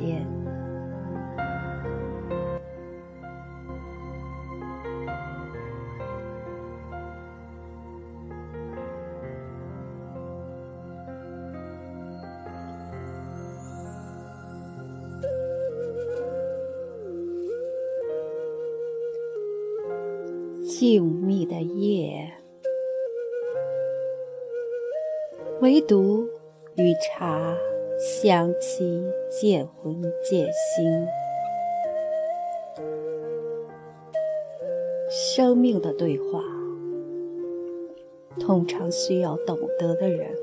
间。静谧的夜，唯独与茶香气渐浑渐心。生命的对话，通常需要懂得的人。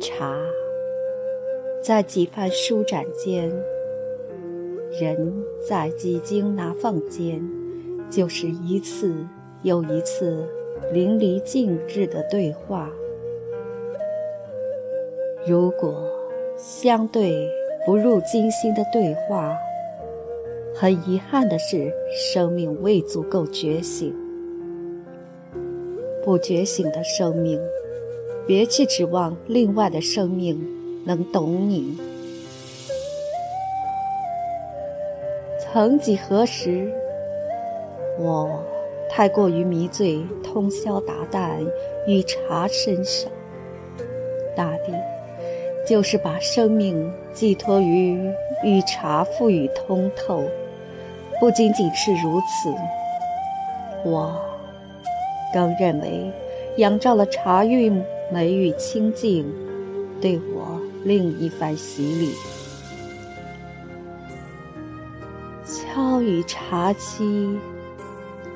茶，在几番舒展间，人在几经拿放间。就是一次又一次淋漓尽致的对话。如果相对不入精心的对话，很遗憾的是，生命未足够觉醒。不觉醒的生命，别去指望另外的生命能懂你。曾几何时。我太过于迷醉通宵达旦与茶伸手，大地就是把生命寄托于与茶赋予通透。不仅仅是如此，我更认为仰照了茶韵美与清净，对我另一番洗礼。敲与茶期。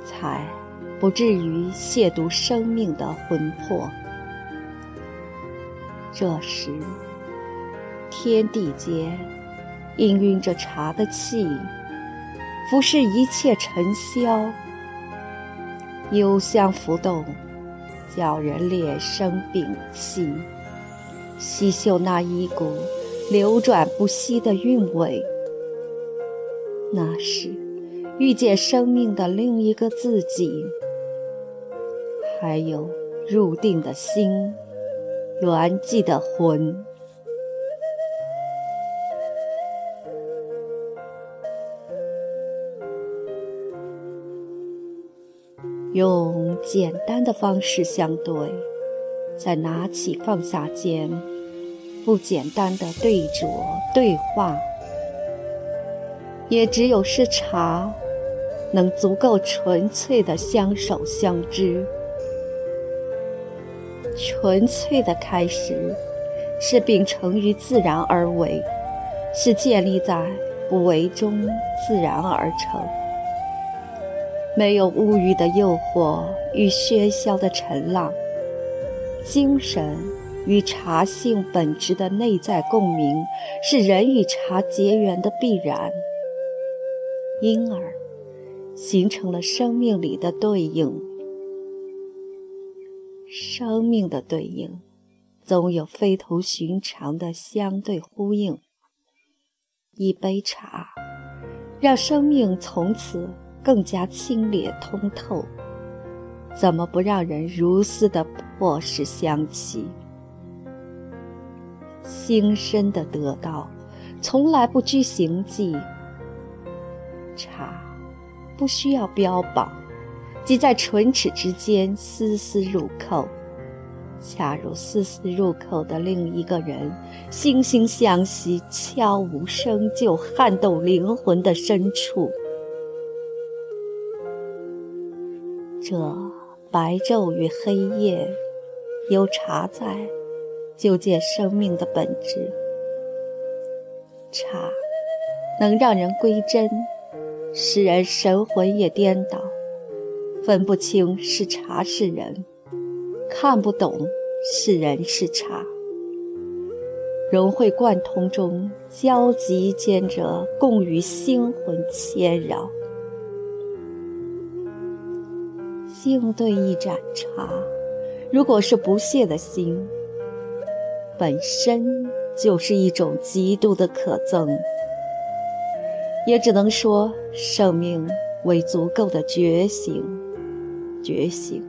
才不至于亵渎生命的魂魄。这时，天地间氤氲着茶的气，浮世一切尘嚣，幽香浮动，叫人脸生屏气。细嗅那一股流转不息的韵味，那是。遇见生命的另一个自己，还有入定的心，圆寂的魂。用简单的方式相对，在拿起放下间，不简单的对酌对话，也只有是茶。能足够纯粹的相守相知，纯粹的开始，是秉承于自然而为，是建立在不为中自然而成。没有物欲的诱惑与喧嚣的尘浪，精神与茶性本质的内在共鸣，是人与茶结缘的必然。因而。形成了生命里的对应，生命的对应，总有非同寻常的相对呼应。一杯茶，让生命从此更加清冽通透，怎么不让人如斯的破石香气？心深的得到，从来不拘形迹。茶。不需要标榜，即在唇齿之间丝丝入扣，恰如丝丝入扣的另一个人，惺惺相惜，悄无声就撼动灵魂的深处。这白昼与黑夜，有茶在，就见生命的本质。茶能让人归真。使人神魂也颠倒，分不清是茶是人，看不懂是人是茶，融会贯通中交集兼者，共与心魂牵绕。静对一盏茶，如果是不屑的心，本身就是一种极度的可憎。也只能说，生命为足够的觉醒，觉醒。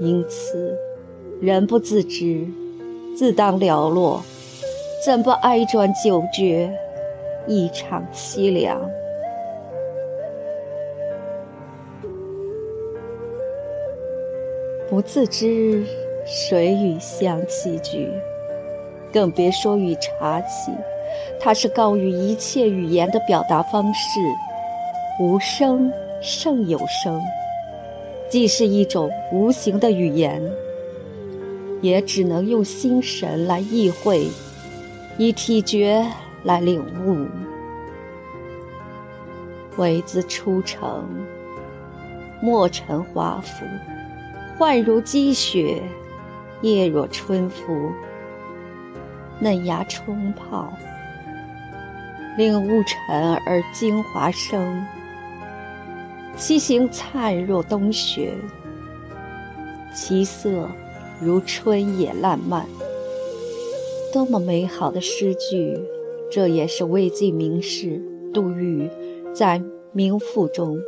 因此，人不自知，自当寥落，怎不哀转久绝，一场凄凉？不自知谁与香齐聚，更别说与茶齐。它是高于一切语言的表达方式，无声胜有声，既是一种无形的语言，也只能用心神来意会，以体觉来领悟。唯自初成，莫成华服。焕如积雪，叶若春风，嫩芽冲泡，令雾沉而精华生。其形灿若冬雪，其色如春野烂漫。多么美好的诗句！这也是魏晋名士杜预在《名赋》中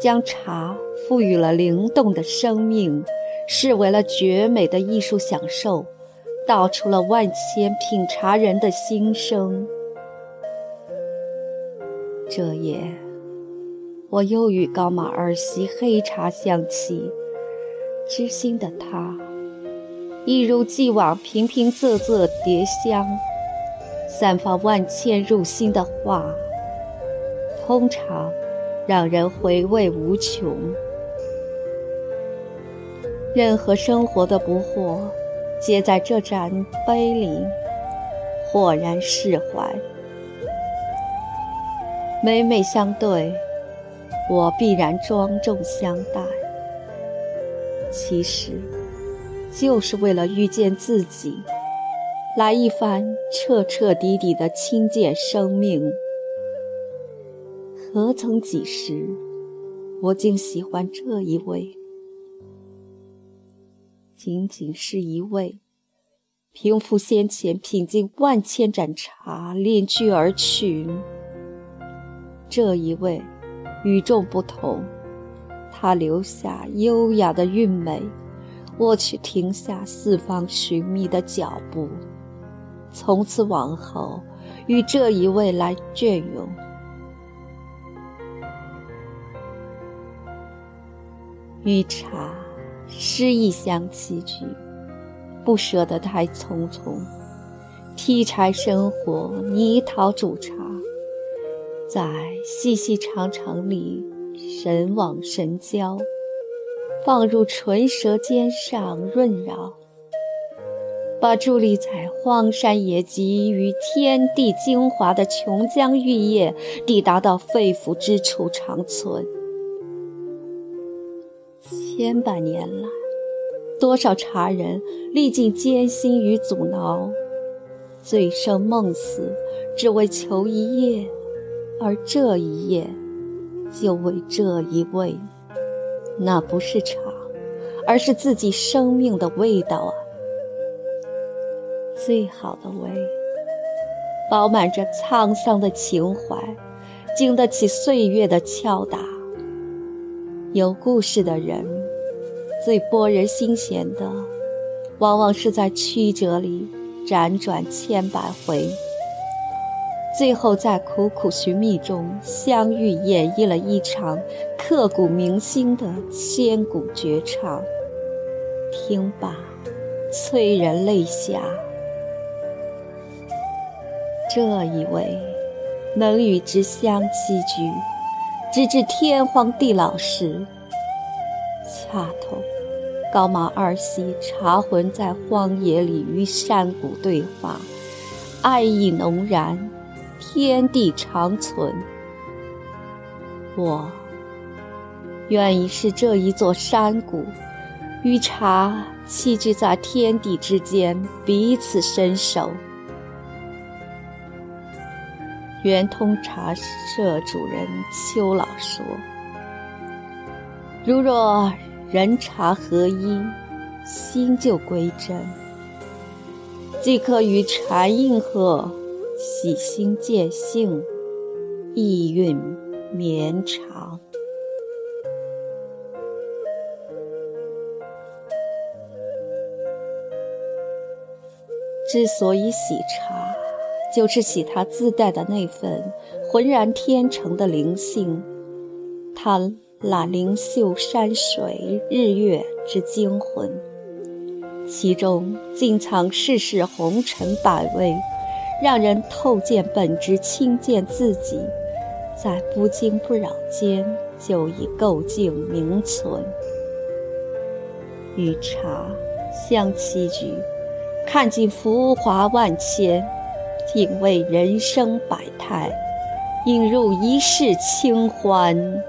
将茶赋予了灵动的生命。视为了绝美的艺术享受，道出了万千品茶人的心声。这夜，我又与高马儿媳黑茶相契，知心的她，一如既往平平仄仄叠香，散发万千入心的话，通常让人回味无穷。任何生活的不惑，皆在这盏杯里豁然释怀。每每相对，我必然庄重相待。其实，就是为了遇见自己，来一番彻彻底底的清洁生命。何曾几时，我竟喜欢这一位？仅仅是一位，平复先前品尽万千盏茶，敛居而去。这一位与众不同，他留下优雅的韵美，我却停下四方寻觅的脚步。从此往后，与这一位来隽永。与茶。诗意香齐聚，不舍得太匆匆。劈柴生火，泥陶煮茶，在细细长长里神往神交，放入唇舌尖上润扰，把伫立在荒山野极与天地精华的琼浆玉液，抵达到肺腑之处长存。千百年来，多少茶人历尽艰辛与阻挠，醉生梦死，只为求一夜，而这一夜，就为这一味。那不是茶，而是自己生命的味道啊！最好的味，饱满着沧桑的情怀，经得起岁月的敲打。有故事的人。最拨人心弦的，往往是在曲折里辗转千百回，最后在苦苦寻觅中相遇，演绎了一场刻骨铭心的千古绝唱。听罢，催人泪下。这一位，能与之相栖居，直至天荒地老时，恰同。高马二溪茶魂在荒野里与山谷对话，爱意浓然，天地长存。我愿意是这一座山谷，与茶栖居在天地之间，彼此伸手。圆通茶社主人邱老说：“如若。”人茶合一，心就归真，即可与禅应和，喜心见性，意蕴绵长。之所以喜茶，就是喜它自带的那份浑然天成的灵性，它那灵秀山水、日月之精魂，其中尽藏世事红尘百味，让人透见本质，亲见自己，在不惊不扰间就已构境名存。与茶相栖居。看尽浮华万千，品味人生百态，映入一世清欢。